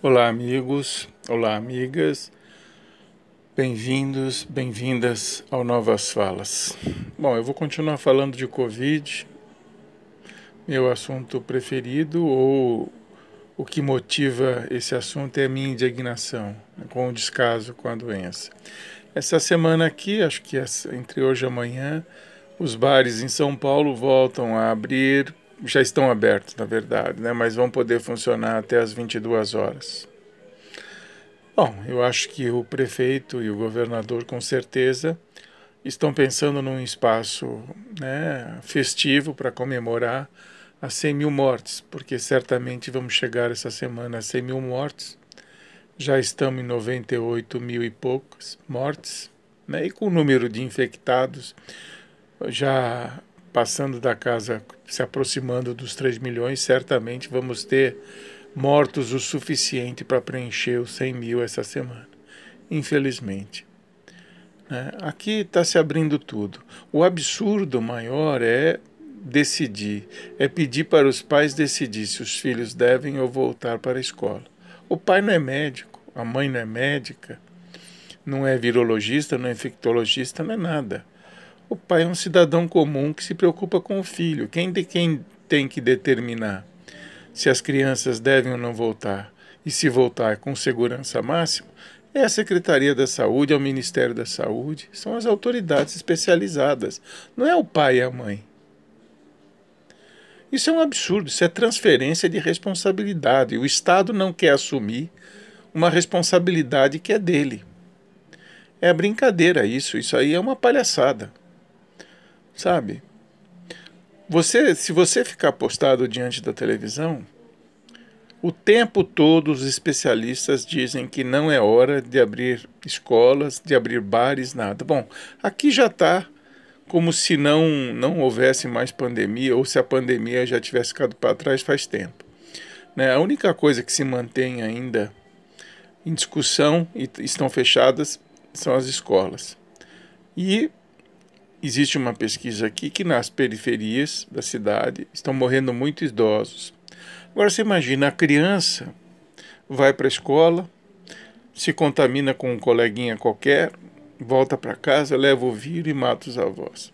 Olá, amigos, olá, amigas. Bem-vindos, bem-vindas ao Novas Falas. Bom, eu vou continuar falando de Covid, meu assunto preferido, ou o que motiva esse assunto é a minha indignação né, com o descaso com a doença. Essa semana aqui, acho que entre hoje e amanhã, os bares em São Paulo voltam a abrir já estão abertos, na verdade, né? mas vão poder funcionar até as 22 horas. Bom, eu acho que o prefeito e o governador, com certeza, estão pensando num espaço né, festivo para comemorar as 100 mil mortes, porque certamente vamos chegar essa semana a 100 mil mortes. Já estamos em 98 mil e poucas mortes, né, e com o número de infectados já passando da casa, se aproximando dos 3 milhões, certamente vamos ter mortos o suficiente para preencher os 100 mil essa semana. Infelizmente. Né? Aqui está se abrindo tudo. O absurdo maior é decidir, é pedir para os pais decidir se os filhos devem ou voltar para a escola. O pai não é médico, a mãe não é médica, não é virologista, não é infectologista, não é nada. O pai é um cidadão comum que se preocupa com o filho. Quem, de, quem tem que determinar se as crianças devem ou não voltar e se voltar com segurança máxima é a Secretaria da Saúde, é o Ministério da Saúde, são as autoridades especializadas, não é o pai e a mãe. Isso é um absurdo, isso é transferência de responsabilidade. O Estado não quer assumir uma responsabilidade que é dele. É brincadeira isso, isso aí é uma palhaçada sabe? Você, se você ficar postado diante da televisão, o tempo todo os especialistas dizem que não é hora de abrir escolas, de abrir bares, nada. Bom, aqui já está como se não, não houvesse mais pandemia ou se a pandemia já tivesse ficado para trás faz tempo. Né? A única coisa que se mantém ainda em discussão e estão fechadas são as escolas. E existe uma pesquisa aqui que nas periferias da cidade estão morrendo muitos idosos. Agora você imagina a criança vai para a escola, se contamina com um coleguinha qualquer, volta para casa, leva o vírus e mata os avós.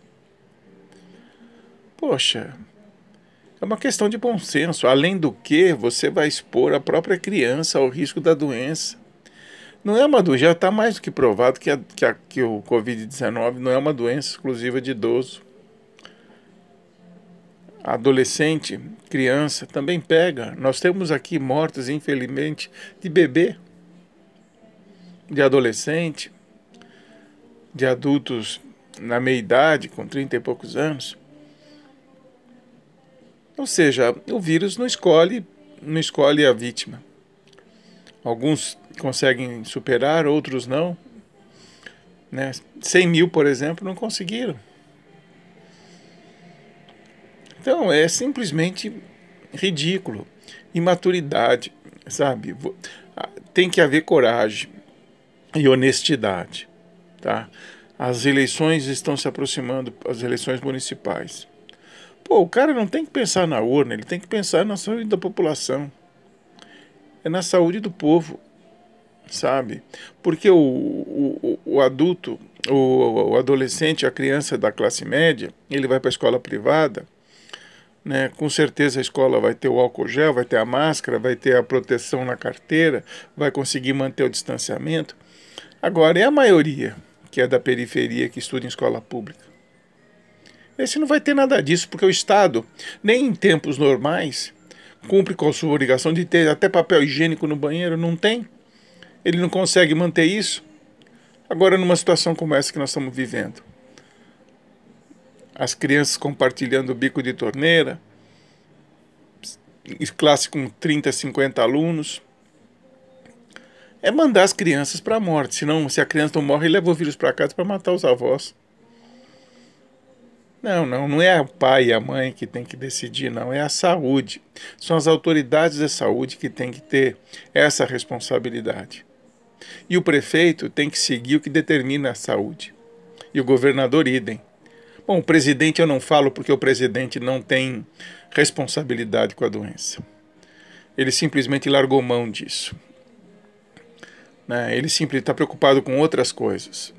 Poxa, é uma questão de bom senso. Além do que, você vai expor a própria criança ao risco da doença. Não é uma doença, já está mais do que provado que, a, que, a, que o Covid-19 não é uma doença exclusiva de idoso. Adolescente, criança, também pega. Nós temos aqui mortes, infelizmente, de bebê, de adolescente, de adultos na meia idade, com 30 e poucos anos. Ou seja, o vírus não escolhe, não escolhe a vítima. Alguns conseguem superar, outros não. Né? 100 mil, por exemplo, não conseguiram. Então é simplesmente ridículo. Imaturidade, sabe? Tem que haver coragem e honestidade. Tá? As eleições estão se aproximando, as eleições municipais. Pô, o cara não tem que pensar na urna, ele tem que pensar na saúde da população é na saúde do povo, sabe? Porque o, o, o adulto, o, o adolescente, a criança da classe média, ele vai para a escola privada, né? Com certeza a escola vai ter o álcool gel, vai ter a máscara, vai ter a proteção na carteira, vai conseguir manter o distanciamento. Agora, é a maioria que é da periferia que estuda em escola pública. Esse não vai ter nada disso, porque o Estado, nem em tempos normais, cumpre com a sua obrigação de ter até papel higiênico no banheiro, não tem. Ele não consegue manter isso. Agora, numa situação como essa que nós estamos vivendo, as crianças compartilhando o bico de torneira, classe com 30, 50 alunos, é mandar as crianças para a morte. Senão, se a criança não morre, leva o vírus para casa para matar os avós. Não, não, não é o pai e a mãe que tem que decidir, não, é a saúde. São as autoridades da saúde que têm que ter essa responsabilidade. E o prefeito tem que seguir o que determina a saúde. E o governador, idem. Bom, o presidente eu não falo porque o presidente não tem responsabilidade com a doença. Ele simplesmente largou mão disso. Né? Ele simplesmente está preocupado com outras coisas.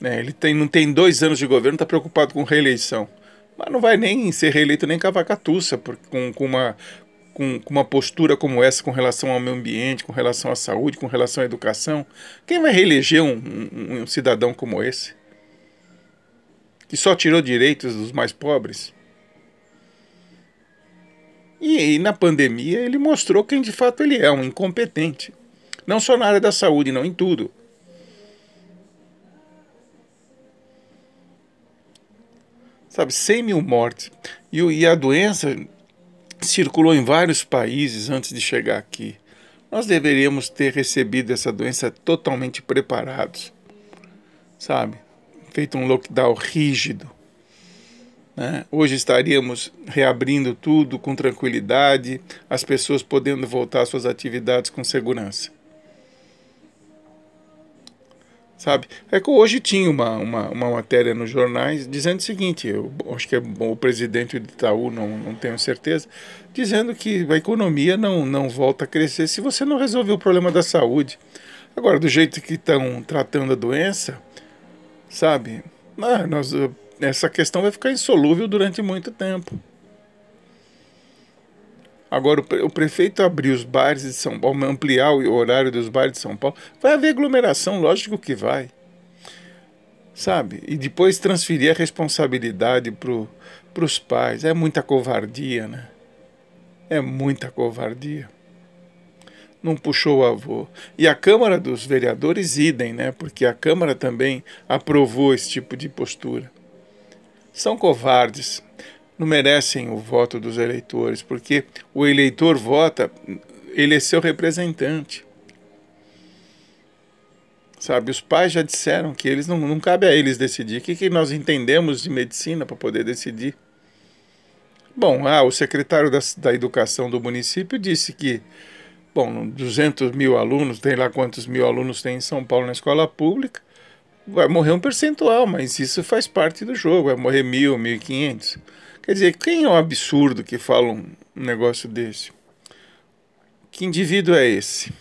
Né? Ele tem, não tem dois anos de governo, está preocupado com reeleição. Mas não vai nem ser reeleito nem cavacatuça com, com, uma, com, com, uma postura como essa com relação ao meio ambiente, com relação à saúde, com relação à educação. Quem vai reeleger um, um, um cidadão como esse? Que só tirou direitos dos mais pobres? E, e na pandemia ele mostrou quem de fato ele é, um incompetente. Não só na área da saúde, não em tudo. Sabe, 100 mil mortes. E, e a doença circulou em vários países antes de chegar aqui. Nós deveríamos ter recebido essa doença totalmente preparados, sabe? Feito um lockdown rígido. Né? Hoje estaríamos reabrindo tudo com tranquilidade, as pessoas podendo voltar às suas atividades com segurança. Sabe? É que hoje tinha uma, uma, uma matéria nos jornais dizendo o seguinte, eu acho que é o presidente do Itaú, não, não tenho certeza, dizendo que a economia não, não volta a crescer se você não resolver o problema da saúde. Agora, do jeito que estão tratando a doença, sabe? Ah, nós, essa questão vai ficar insolúvel durante muito tempo. Agora, o prefeito abrir os bares de São Paulo, ampliar o horário dos bares de São Paulo, vai haver aglomeração, lógico que vai. Sabe? E depois transferir a responsabilidade para os pais. É muita covardia, né? É muita covardia. Não puxou o avô. E a Câmara dos Vereadores, idem, né? Porque a Câmara também aprovou esse tipo de postura. São covardes não merecem o voto dos eleitores, porque o eleitor vota, ele é seu representante. Sabe, os pais já disseram que eles não, não cabe a eles decidir. O que, que nós entendemos de medicina para poder decidir? Bom, ah, o secretário da, da Educação do município disse que, bom, 200 mil alunos, tem lá quantos mil alunos tem em São Paulo na escola pública, vai morrer um percentual, mas isso faz parte do jogo, vai morrer mil, mil e quinhentos. Quer dizer, quem é um absurdo que fala um negócio desse? Que indivíduo é esse?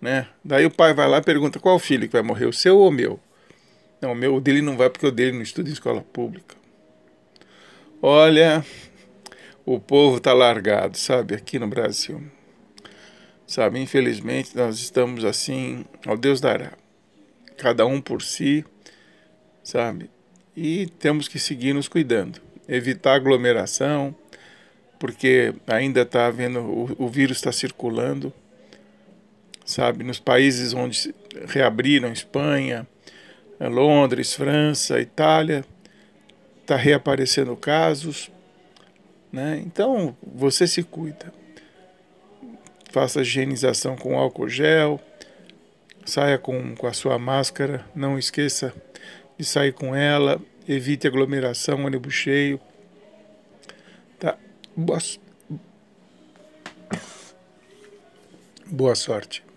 Né? Daí o pai vai lá e pergunta qual filho que vai morrer, o seu ou o meu? Não, o meu o dele não vai porque o dele não estuda em escola pública. Olha, o povo está largado, sabe, aqui no Brasil. Sabe, infelizmente nós estamos assim, ao Deus dará. Cada um por si, sabe? e temos que seguir nos cuidando, evitar aglomeração, porque ainda está havendo, o, o vírus está circulando, sabe, nos países onde reabriram, Espanha, Londres, França, Itália, está reaparecendo casos, né? Então você se cuida, faça higienização com álcool gel, saia com, com a sua máscara, não esqueça de sair com ela, evite aglomeração, ônibus cheio. Tá? Boa, boa sorte.